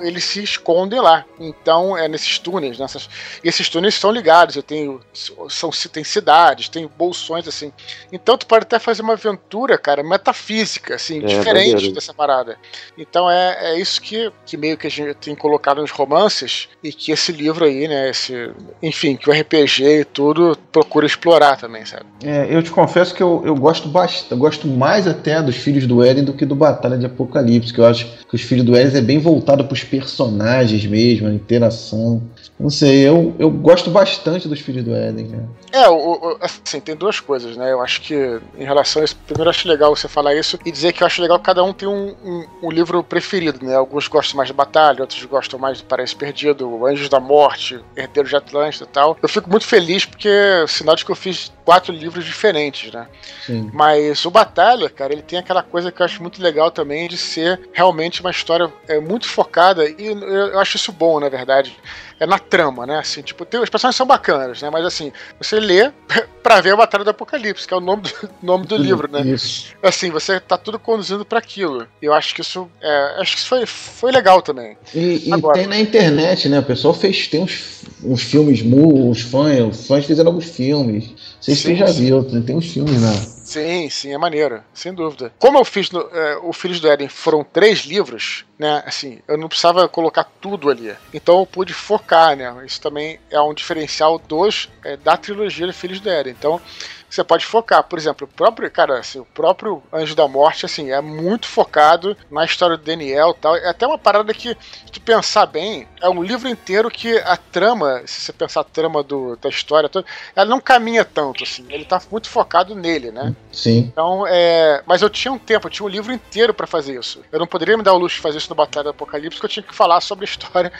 eles se escondem lá. Então, é nesses túneis, nessas. E esses túneis são ligados. Eu tenho. São, tem cidades, tem bolsões, assim. Então tu pode até fazer uma aventura, cara, metafísica, assim, É, diferente dessa parada. Então é, é isso que, que meio que a gente tem colocado nos romances e que esse livro aí, né? Esse, enfim, que o RPG e tudo procura explorar também, sabe? É, eu te confesso que eu, eu gosto bastante, eu gosto mais até dos Filhos do Éden do que do Batalha de Apocalipse, que eu acho que os Filhos do Éden é bem voltado para os personagens mesmo, a interação. Não sei, eu, eu gosto bastante dos Filhos do Éden. É, o, o- assim, tem duas coisas, né? Eu acho que, em relação a isso, primeiro eu acho legal você falar isso e dizer que eu acho legal que cada um tem um, um- um livro preferido, né? Alguns gostam mais de Batalha, outros gostam mais de Paraíso Perdido, Anjos da Morte, Herdeiro de Atlântida e tal. Eu fico muito feliz porque é sinal de que eu fiz quatro livros diferentes, né? Sim. Mas o Batalha, cara, ele tem aquela coisa que eu acho muito legal também de ser realmente uma história é, muito focada e eu, eu acho isso bom, na verdade. É na trama, né? Assim, tipo, tem, os personagens são bacanas, né? Mas assim, você lê pra ver a Batalha do Apocalipse, que é o nome do, nome do livro, né? Isso. Assim, você tá tudo conduzindo pra aquilo. E eu acho que isso. é, acho que isso foi, foi legal também. E, e Agora. tem na internet, né? O pessoal fez, tem uns, uns filmes, mu- os fãs, os fãs fizeram alguns filmes. Não sei se você já viu, tem uns filmes lá. Sim, sim, é maneiro, sem dúvida. Como eu fiz no, é, o Filhos do Éden foram três livros, né? Assim, eu não precisava colocar tudo ali. Então eu pude focar, né? Isso também é um diferencial dos é, da trilogia Filhos do Éden. Então você pode focar, por exemplo, o próprio, cara, assim, o próprio Anjo da Morte, assim, é muito focado na história do Daniel tal. É até uma parada que, se tu pensar bem, é um livro inteiro que a trama, se você pensar a trama do, da história toda, ela não caminha tanto, assim. Ele tá muito focado nele, né? Sim. Então, é. Mas eu tinha um tempo, eu tinha um livro inteiro pra fazer isso. Eu não poderia me dar o luxo de fazer isso no Batalha do Apocalipse, porque eu tinha que falar sobre a história,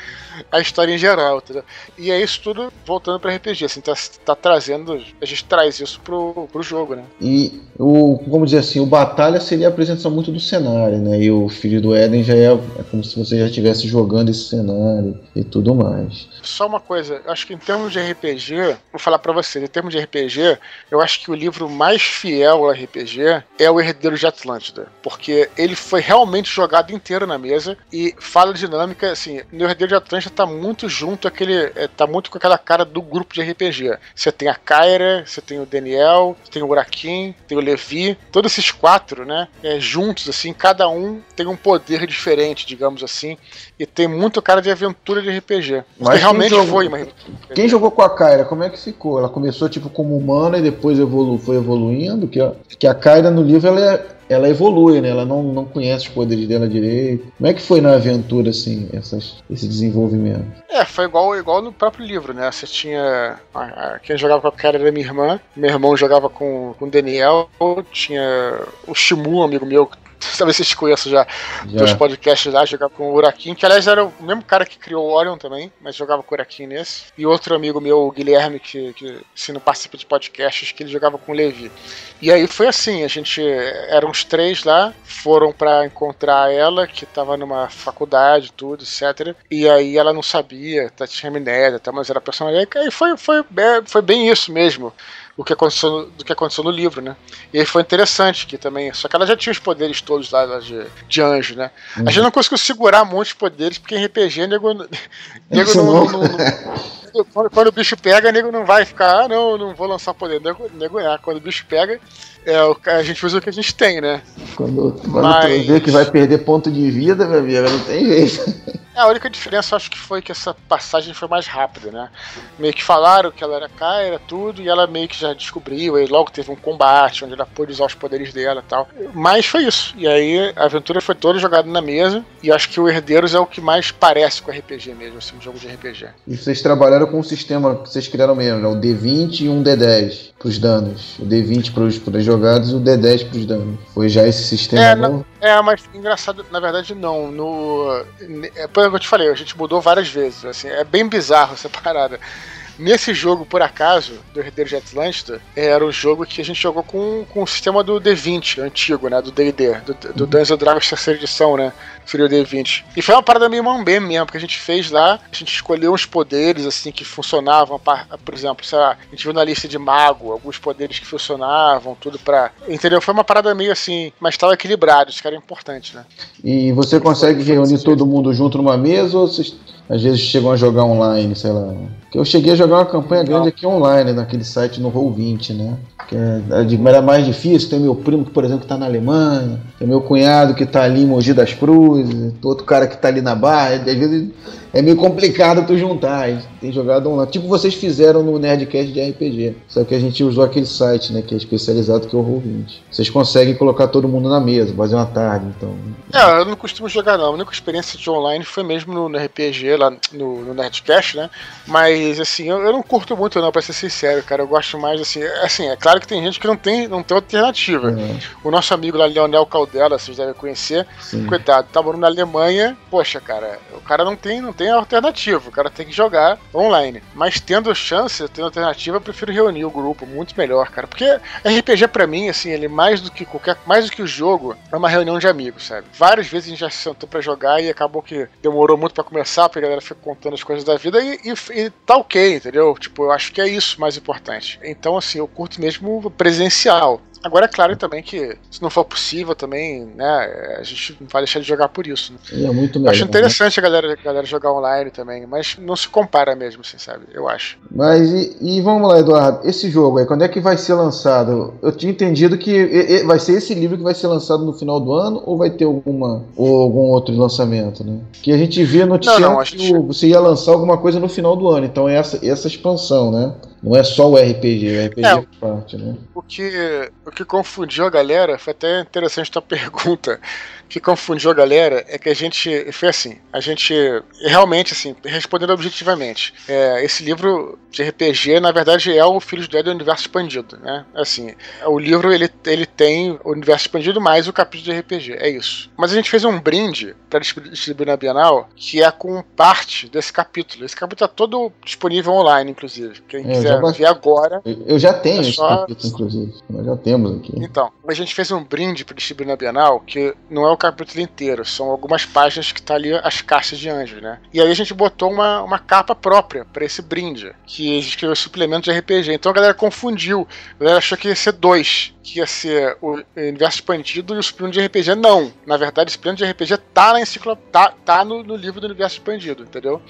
a história em geral, entendeu? E é isso tudo voltando pra RPG, assim, tá, tá trazendo. A gente traz isso pro, pro jogo, né? E o, como dizer assim, o Batalha seria a apresentação muito do cenário, né? E o Filho do Éden já é, é como se você já estivesse jogando esse cenário e tudo mais. Só uma coisa, acho que em termos de RPG, vou falar pra vocês, em termos de RPG, eu acho que o livro mais fiel ao RPG é o Herdeiro de Atlântida, porque ele foi realmente jogado inteiro na mesa e fala dinâmica, assim, no Herdeiro de Atlântida tá muito junto aquele, é, tá muito com aquela cara do grupo de RPG. Você tem a Kyra, você tem o Daniel, tem o Urakin, tem o Levi, todos esses quatro, né, é, juntos, assim, cada um tem um poder diferente, digamos assim, e tem muito cara de aventura de RPG. Mas realmente jogou- foi uma Quem jogou com a Kyra, como é que ficou? Ela começou tipo como humana e depois evolu foi evoluindo? Que a, que a Kyra no livro ela, é- ela evolui, né? Ela não, não conhece os poderes dela direito. Como é que foi na aventura, assim, essas, esse desenvolvimento? É, foi igual, igual no próprio livro, né? Você tinha. a- a- quem jogava com a cara era minha irmã, meu irmão jogava com, com o Daniel, tinha o Shimu, um amigo meu, talvez vocês conheçam já, Já. dos podcasts lá, jogava com o Urakin, que aliás era o mesmo cara que criou o Orion também, mas jogava com o Urakin nesse. E outro amigo meu, o Guilherme, que, que se não participa de podcasts, que ele jogava com o Levi. E aí foi assim, a gente. Eram os três lá, foram pra encontrar ela, que tava numa faculdade, tudo, etc. E aí ela não sabia, tá, tinha amnésia, tá, mas era personagem. E foi, foi, bem- foi bem isso mesmo. O que aconteceu do que aconteceu no livro, né? E aí foi interessante que também. Só que ela já tinha os poderes todos lá, de, de anjo, né? A gente não conseguiu segurar muitos poderes, porque em RPG, nego, nego não. não- não- quando, quando o bicho pega, nego não vai ficar, ah, não, não vou lançar poder. Nego, nego é, quando o bicho pega, É, o- a gente usa o que a gente tem, né? Quando, quando Mas- tu vê que vai perder ponto de vida, meu amigo, não tem jeito. É, a única diferença acho que foi que essa passagem foi mais rápida, né? Meio que falaram que ela era Kai, era tudo, e ela meio que já descobriu, e logo teve um combate onde ela pôde usar os poderes dela e tal. Mas foi isso. E aí a aventura foi toda jogada na mesa, e acho que o Herdeiros é o que mais parece com RPG mesmo, assim, um jogo de RPG. E vocês trabalharam com um sistema que vocês criaram mesmo, né? O D20 e um D10 pros danos. O D20 pros, pros jogados e o D10 pros danos. Foi já esse sistema É, novo? É, mas engraçado, na verdade não. No, é, pelo que eu te falei, a gente mudou várias vezes. Assim, é bem bizarro essa parada. Nesse jogo, por acaso, do Herdeiro de Atlântida, era o jogo que a gente jogou com, com o sistema do D20, antigo, né? Do D&D, do, do Dungeons and Dragons terceira edição, né? Seria o D20. E foi uma parada meio mambem mesmo, porque a gente fez lá, a gente escolheu uns poderes, assim, que funcionavam, par- por exemplo, sei lá, a gente viu na lista de mago, alguns poderes que funcionavam, tudo pra... Entendeu? Foi uma parada meio assim, mas estava equilibrado, isso que era importante, né? E você consegue reunir todo mundo junto numa mesa ou vocês às vezes chegam a jogar online, sei lá? Eu cheguei a jogar uma campanha grande aqui online, naquele site no Roll20, né? Que é- é era mais difícil, tem meu primo que, por exemplo, que tá na Alemanha, tem meu cunhado que tá ali em Mogi das Cruzes, outro cara que tá ali na Barra, às vezes é meio complicado tu juntar, gente tem jogado online. Tipo vocês fizeram no Nerdcast de RPG, só que a gente usou aquele site, né, que é especializado que é o Roll20. Vocês conseguem colocar todo mundo na mesa, fazer uma tarde, então... É, eu não costumo jogar não. A única experiência de online foi mesmo no, no RPG, lá no, no Nerdcast, né? Mas, assim, eu, eu não curto muito não, pra ser sincero, cara. Eu gosto mais, assim... Assim, é claro que tem gente que não tem, não tem alternativa. É, O nosso amigo lá, Leonel Caldela, vocês devem conhecer. sim. Coitado, tá morando na Alemanha. Poxa, cara, o cara não tem, não tem alternativa. O cara tem que jogar online. Mas tendo chance, tendo alternativa, eu prefiro reunir o grupo. Muito melhor, cara. Porque RPG pra mim, assim, ele mais do que qualquer. Mais do que o jogo, é uma reunião de amigos, sabe? Várias vezes a gente já se sentou pra jogar e acabou que demorou muito pra começar, porque a galera fica contando as coisas da vida e, e- e tá ok, entendeu? Tipo, eu acho que é isso mais importante. Então, assim, eu curto mesmo presencial. Agora, é claro também que, se não for possível também, né, a gente não vai deixar de jogar por isso. Né? É muito Eu melhor. acho né? interessante a galera, a galera jogar online também, mas não se compara mesmo, assim, sabe? Eu acho. Mas e, e vamos lá, Eduardo, esse jogo aí, quando é que vai ser lançado? Eu tinha entendido que e- e- vai ser esse livro que vai ser lançado no final do ano ou vai ter alguma ou algum outro lançamento, né? Que a gente via noticiando Não, não, que gente- o- você ia lançar alguma coisa no final do ano, então é essa, essa expansão, né? Não é só o RPG, o RPG É. é parte, né? O que, o que confundiu a galera, foi até interessante tua pergunta. Que confundiu a galera é que a gente. Foi assim, a gente. Realmente, assim, respondendo objetivamente, é, esse livro de RPG, na verdade, é o Filhos do Éden do Universo Expandido, né? Assim, o livro ele, ele tem o universo expandido mais o capítulo de RPG, é isso. Mas a gente fez um brinde para distribuir na Bienal que é com parte desse capítulo. Esse capítulo tá todo disponível online, inclusive. Quem É, quiser ver agora, Eu já tenho É esse só- capítulo, inclusive. Nós já temos aqui. então, a gente fez um brinde para distribuir na Bienal, que não é o capítulo inteiro, são algumas páginas que tá ali as caixas de anjos, né? E aí a gente botou uma, uma capa própria para esse brinde, que a gente escreveu suplemento de RPG. Então a galera confundiu, a galera achou que ia ser dois, que ia ser o universo expandido e o suplemento de RPG. Não, na verdade, o suplemento de RPG tá na enciclopédia, tá, tá no, no livro do universo expandido, entendeu?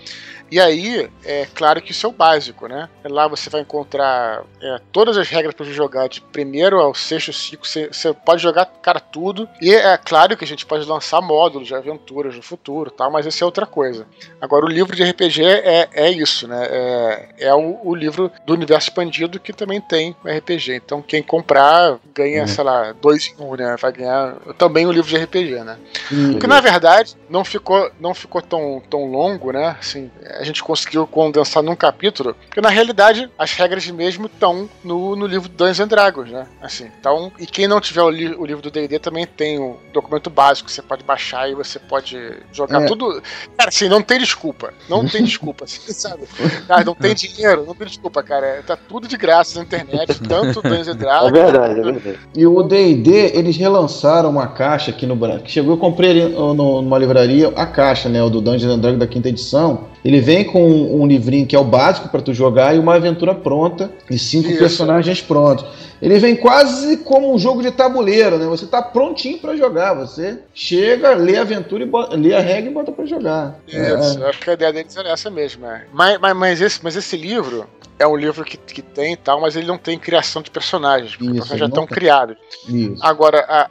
E aí, é claro que isso é o básico, né? Lá você vai encontrar é, todas as regras para jogar de primeiro ao sexto ciclo. Você, você pode jogar, cara, tudo. E é claro que a gente pode lançar módulos de aventuras no futuro, tal, mas isso é outra coisa. Agora, o livro de RPG é, é isso, né? É, é o, o livro do universo expandido que também tem o RPG. Então, quem comprar ganha, sei lá, dois em um, né? Vai ganhar também o livro de RPG, né? E- Porque na verdade não ficou, não ficou tão, tão longo, né? Assim, a gente conseguiu condensar num capítulo, porque na realidade as regras mesmo estão no, no livro Dungeons and Dragons, né? Assim, então, e quem não tiver o, li- o livro do D&D também tem o documento básico que você pode baixar e você pode jogar É. tudo. Cara, assim, não tem desculpa, não tem desculpa, assim, sabe? Cara, não tem dinheiro, não tem desculpa, cara. Tá tudo de graça na internet, tanto Dungeons and É Dragons. verdade, é verdade. E o D&D, eles relançaram uma caixa aqui no Brasil. Que chegou, eu comprei numa livraria a caixa, né? O do Dungeons and Dragons da quinta edição. Ele vem com um livrinho que é o básico pra tu jogar e uma aventura pronta e cinco Isso. personagens prontos. Ele vem quase como um jogo de tabuleiro, né? Você tá prontinho pra jogar. Você chega, lê a aventura e bota- lê a regra e bota pra jogar. Isso, eu acho que a ideia deles era essa mesmo. É. Mas, mas, mas, esse, mas esse livro, é um livro que, que tem e tal, mas ele não tem criação de personagens, porque Isso, os personagens já estão criados. Isso. Agora, a,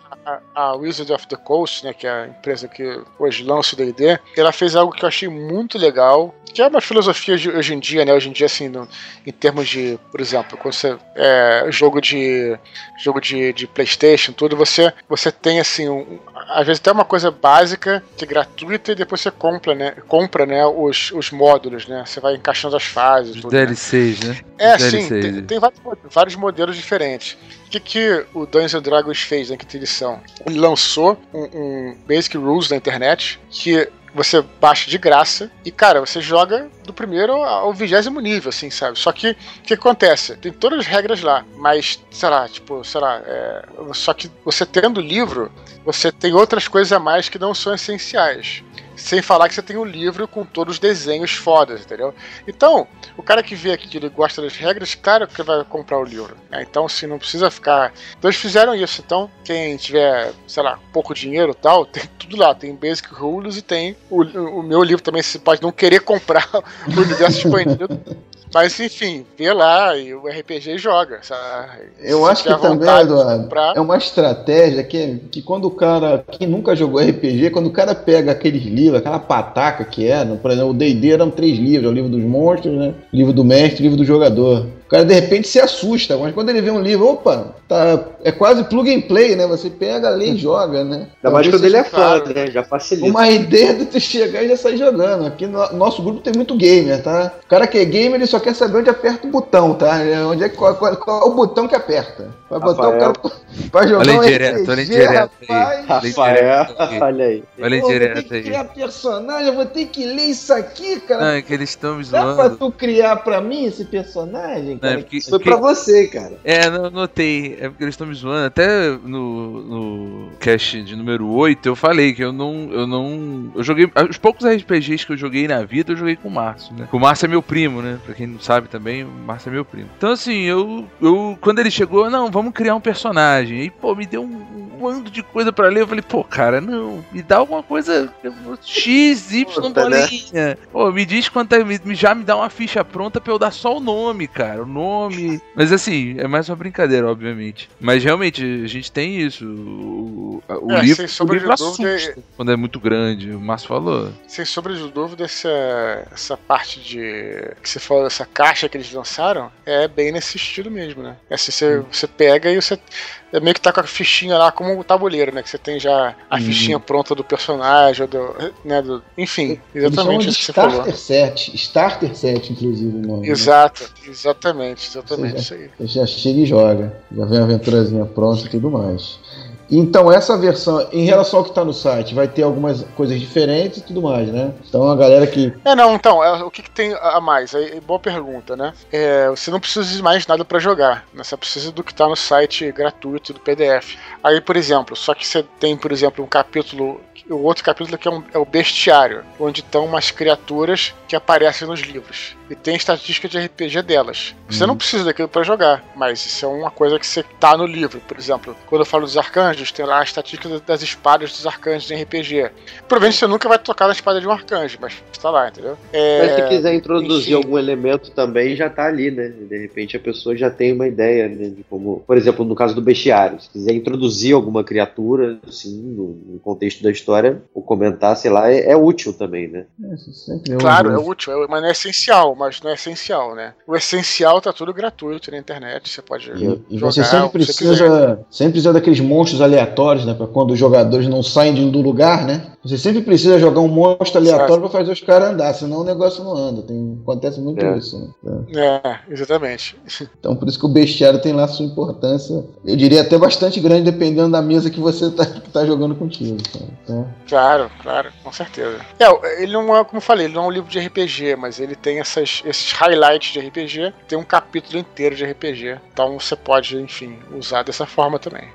a, Wizard of the Coast, né, que é a empresa que hoje lança o D&D, ela fez algo que eu achei muito legal, que é uma filosofia de hoje em dia, né, hoje em dia, assim, no- em termos de, por exemplo, quando você, é, jogo de jogo de, de Playstation, tudo, você, você tem, assim, um- às vezes até uma coisa básica, que é gratuita, e depois você compra, né, compra, né, os, os módulos, né, você vai encaixando as fases, tudo, né? DLCs, né? É, Os sim, DLCs. tem, tem vários, mo- vários modelos diferentes. O que, que o Dungeons and Dragons fez na quinta edição? Ele lançou um, um Basic Rules na internet que você baixa de graça e, cara, você joga do primeiro ao vigésimo nível, assim, sabe? Só que o que acontece? Tem todas as regras lá, mas, sei lá, tipo, sei lá, é, só que você tendo o livro, você tem outras coisas a mais que não são essenciais. Sem falar que você tem um livro com todos os desenhos fodas, entendeu? Então, o cara que vê aqui que ele gosta das regras, claro que vai comprar o livro. né? Então, assim, não precisa ficar. Então, eles fizeram isso. Então, quem tiver, sei lá, pouco dinheiro e tal, tem tudo lá. Tem Basic Rules e tem o, o meu livro também. Você pode não querer comprar o universo expandido. Mas, enfim, vê lá e o RPG joga. Sabe? Eu Se acho que também, Eduardo, comprar- é uma estratégia que, que quando o cara, quem nunca jogou RPG, quando o cara pega aqueles livros, aquela pataca que é, no- por exemplo, o D&D eram três livros, é o livro dos monstros, né? O livro do mestre, o livro do jogador. O cara de repente se assusta, mas quando ele vê um livro, opa, tá, é quase plug and play, né? Você pega, lê e joga, né? Ainda mais Talvez quando ele é seja fã, claro. né? Já facilita. Uma ideia de tu chegar e já sair jogando. Aqui no nosso grupo tem muito gamer, tá? O cara que é gamer, ele só quer saber onde aperta o botão, tá? É Onde é, qual, qual- qual é o botão que aperta. Vai botar o Rafael. cara pra jogar Olha um direto, olha direto aí. Olha Rafael, direto aí. olha aí. Olha Pô, vou ter direto que aí. criar personagem, eu vou ter que ler isso aqui, cara. Não, é que eles estão me Dá pra zoando. tu criar pra mim esse personagem, Não, cara? é porque, Isso foi porque- pra você, cara. É, não, notei. É porque eles estão me zoando. Até no, no cast de número 8 eu falei que eu não. Eu não. Eu joguei. Os poucos RPGs que eu joguei na vida, eu joguei com o Márcio, né? O Márcio é meu primo, né? Pra quem não sabe também, o Márcio é meu primo. Então, assim, eu. eu quando ele chegou, não, vamos criar um personagem. E, pô, me deu um, um bando de coisa pra ler. Eu falei, pô, cara, não. Me dá alguma coisa. X, Y, Puta, né? bolinha. Pô, me diz quanto é. Me, já me dá uma ficha pronta pra eu dar só o nome, cara. O nome. Mas assim, é mais uma brincadeira, obviamente. Mas realmente, a gente tem isso. O, o É, livro, sem o livro de dúvida, assusta quando é muito grande. O Márcio falou. Sem sombra de dúvida, essa, essa parte de. que você falou, essa caixa que eles lançaram, é bem nesse estilo mesmo, né? É Assim, você, você pega e você. É meio que tá com a fichinha lá como o tabuleiro, né? Que você tem já a Uhum. fichinha pronta do personagem, do, né? Do, enfim, exatamente isso que você falou. Starter Set. Starter Set, inclusive, o nome. né? Exato, exatamente, exatamente Ou isso aí. Já chega e joga. Já vem a aventurazinha pronta e tudo mais. Então, essa versão, em relação ao que está no site, vai ter algumas coisas diferentes e tudo mais, né? Então, a galera que. É, não, então, é, o que, que tem a mais? É, boa pergunta, né? É, você não precisa de mais nada para jogar, né? Você precisa do que tá no site gratuito do PDF. Aí, por exemplo, só que você tem, por exemplo, um capítulo, o outro capítulo que é, um- é o bestiário, onde estão umas criaturas que aparecem nos livros. E tem estatística de RPG delas. Você não precisa daquilo para jogar, mas isso é uma coisa que você tá no livro. Por exemplo, quando eu falo dos arcanjos, tem lá a estatística das espadas dos arcanjos em RPG. Provavelmente você nunca vai tocar na espada de um arcanjo, mas está lá, entendeu? É, Mas se quiser introduzir enfim. algum elemento também, já tá ali, né? De repente a pessoa já tem uma ideia, né? De como, por exemplo, no caso do bestiário, se quiser introduzir alguma criatura, assim, no, contexto da história, ou comentar, sei lá, é, é útil também, né? É, sempre é Claro, é útil, é- mas não é essencial, mas não é essencial, né? O essencial tá tudo gratuito na internet, você pode E, e jogar você sempre que você precisa, sempre precisa daqueles monstros aleatórios, né? Pra quando os jogadores não saem de- do lugar, né? Você sempre precisa jogar um monstro aleatório pra fazer os caras andar, senão o negócio não anda. Tem, acontece muito É. isso. Né? É, exatamente. Então por isso que o bestiário tem lá sua importância. Eu diria até bastante grande, dependendo da mesa que você tá, que tá jogando contigo. Então, Claro, claro, com certeza. É, ele não é, como eu falei, ele não é um livro de RPG, mas ele tem essas, esses highlights de RPG, tem um capítulo inteiro de RPG. Então você pode, enfim, usar dessa forma também.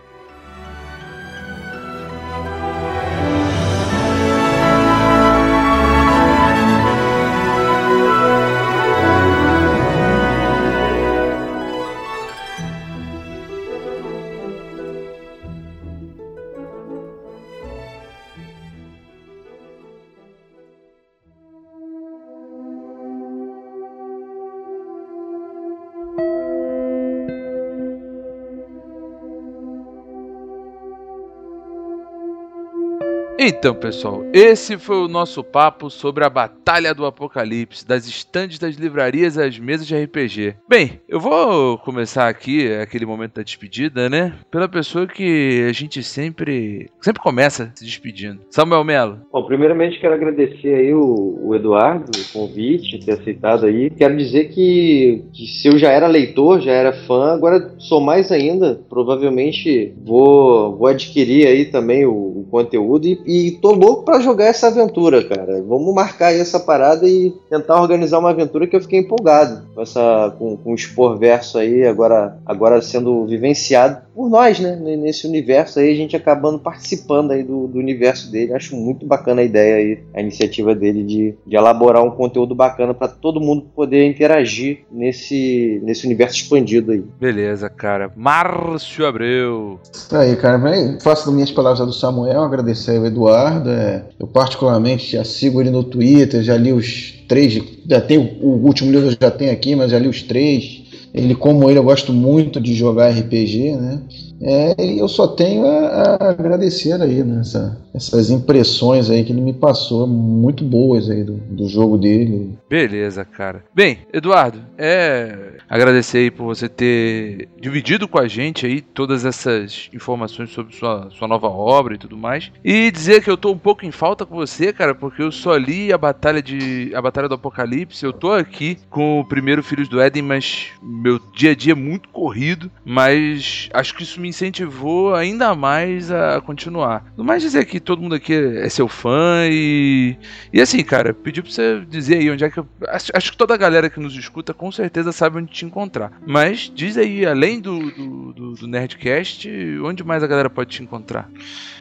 Então, pessoal, esse foi o nosso papo sobre a Batalha do Apocalipse, das estandes das livrarias às mesas de RPG. Bem, eu vou começar aqui, aquele momento da despedida, né? Pela pessoa que a gente sempre sempre começa se despedindo. Samuel Melo. Bom, primeiramente quero agradecer aí o, o Eduardo, o convite, ter aceitado aí. Quero dizer que, que se eu já era leitor, já era fã, agora sou mais ainda. Provavelmente vou, vou adquirir aí também o, o conteúdo e, e tô louco para jogar essa aventura, cara. Vamos marcar aí essa parada e tentar organizar uma aventura que eu fiquei empolgado com essa com, com o Expor Verso aí agora agora sendo vivenciado por nós, né? Nesse universo aí, a gente acabando participando aí do, do universo dele. Acho muito bacana a ideia aí, a iniciativa dele de, de elaborar um conteúdo bacana para todo mundo poder interagir nesse, nesse universo expandido aí. Beleza, cara. Márcio Abreu. Isso aí, cara. Faço das minhas palavras do Samuel, agradecer ao Eduardo. É, eu particularmente já sigo ele no Twitter, já li os três, já tenho o último livro eu já tenho aqui, mas já li os três. Ele, como ele, eu gosto muito de jogar RPG, né? É, e eu só tenho a, a agradecer aí, né? Essa, essas impressões aí que ele me passou, muito boas aí do, do jogo dele. Beleza, cara. Bem, Eduardo, é agradecer aí por você ter dividido com a gente aí todas essas informações sobre sua, sua nova obra e tudo mais. E dizer que eu tô um pouco em falta com você, cara, porque eu só li a Batalha de a Batalha do Apocalipse. Eu tô aqui com o primeiro Filhos do Éden, mas meu dia a dia é muito corrido, mas acho que isso me incentivou ainda mais a continuar. No mais dizer que todo mundo aqui é seu fã e. E assim, cara, pedir pra você dizer aí onde é que. Eu, acho, acho, que toda a galera que nos escuta com certeza sabe onde te encontrar. Mas diz aí, além do, do, do, do Nerdcast, onde mais a galera pode te encontrar?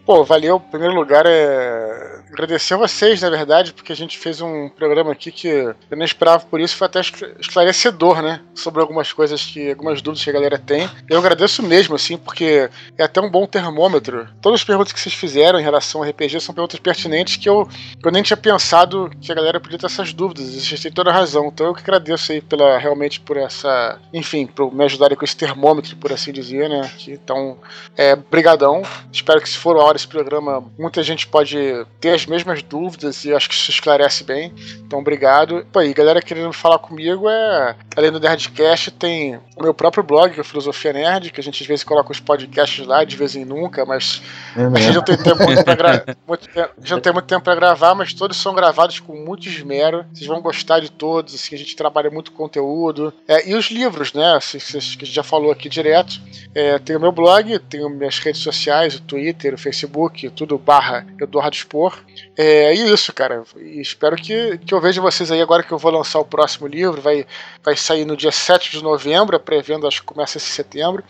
Pô, valeu. Em primeiro lugar, é agradecer a vocês, na verdade, porque a gente fez um programa aqui que eu não esperava por isso, foi até esclarecedor, né? Sobre algumas coisas que. algumas dúvidas que a galera tem. Eu agradeço mesmo, assim, porque é até um bom termômetro. Todas as perguntas que vocês fizeram em relação ao RPG são perguntas pertinentes que eu, eu nem tinha pensado que a galera podia ter essas dúvidas. Vocês têm toda a razão. Então eu que agradeço aí pela, realmente por essa. Enfim, por me ajudarem com esse termômetro, por assim dizer, né? Então, é, brigadão. Espero que se for a hora esse programa, muita gente pode ter as mesmas dúvidas e acho que isso esclarece bem. Então, obrigado. Pô, e galera querendo falar comigo, é além do Nerdcast, tem o meu próprio blog, que é Filosofia Nerd, que a gente às vezes coloca os podcasts lá, de vez em nunca, mas é a gente não tem tempo muito pra gra... muito tempo, já não tem muito tempo pra gravar, mas todos são gravados com muito esmero. Vocês vão gostar de todos, assim, a gente trabalha muito conteúdo. É, e os livros, né? Assim, que a gente já falou aqui direto. É, tem o meu blog, tenho minhas redes sociais, o Twitter, o Facebook tudo barra Eduardo Expor. É, e isso, cara. Espero que, que eu veja vocês aí agora que eu vou lançar o próximo livro. Vai, vai sair no dia 7 de novembro, a pré-venda acho que começa esse setembro.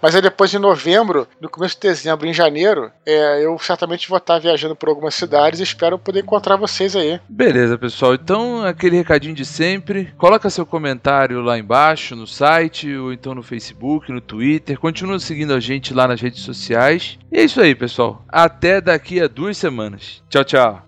Mas aí depois de novembro, no começo de dezembro, em janeiro, é, eu certamente vou estar viajando por algumas cidades e espero poder encontrar vocês aí. Beleza, pessoal. Então, aquele recadinho de sempre. Coloca seu comentário lá embaixo no site, ou então no Facebook, no Twitter. Continua seguindo a gente lá nas redes sociais. E é isso aí, pessoal. Até daqui a duas semanas. Tchau, tchau.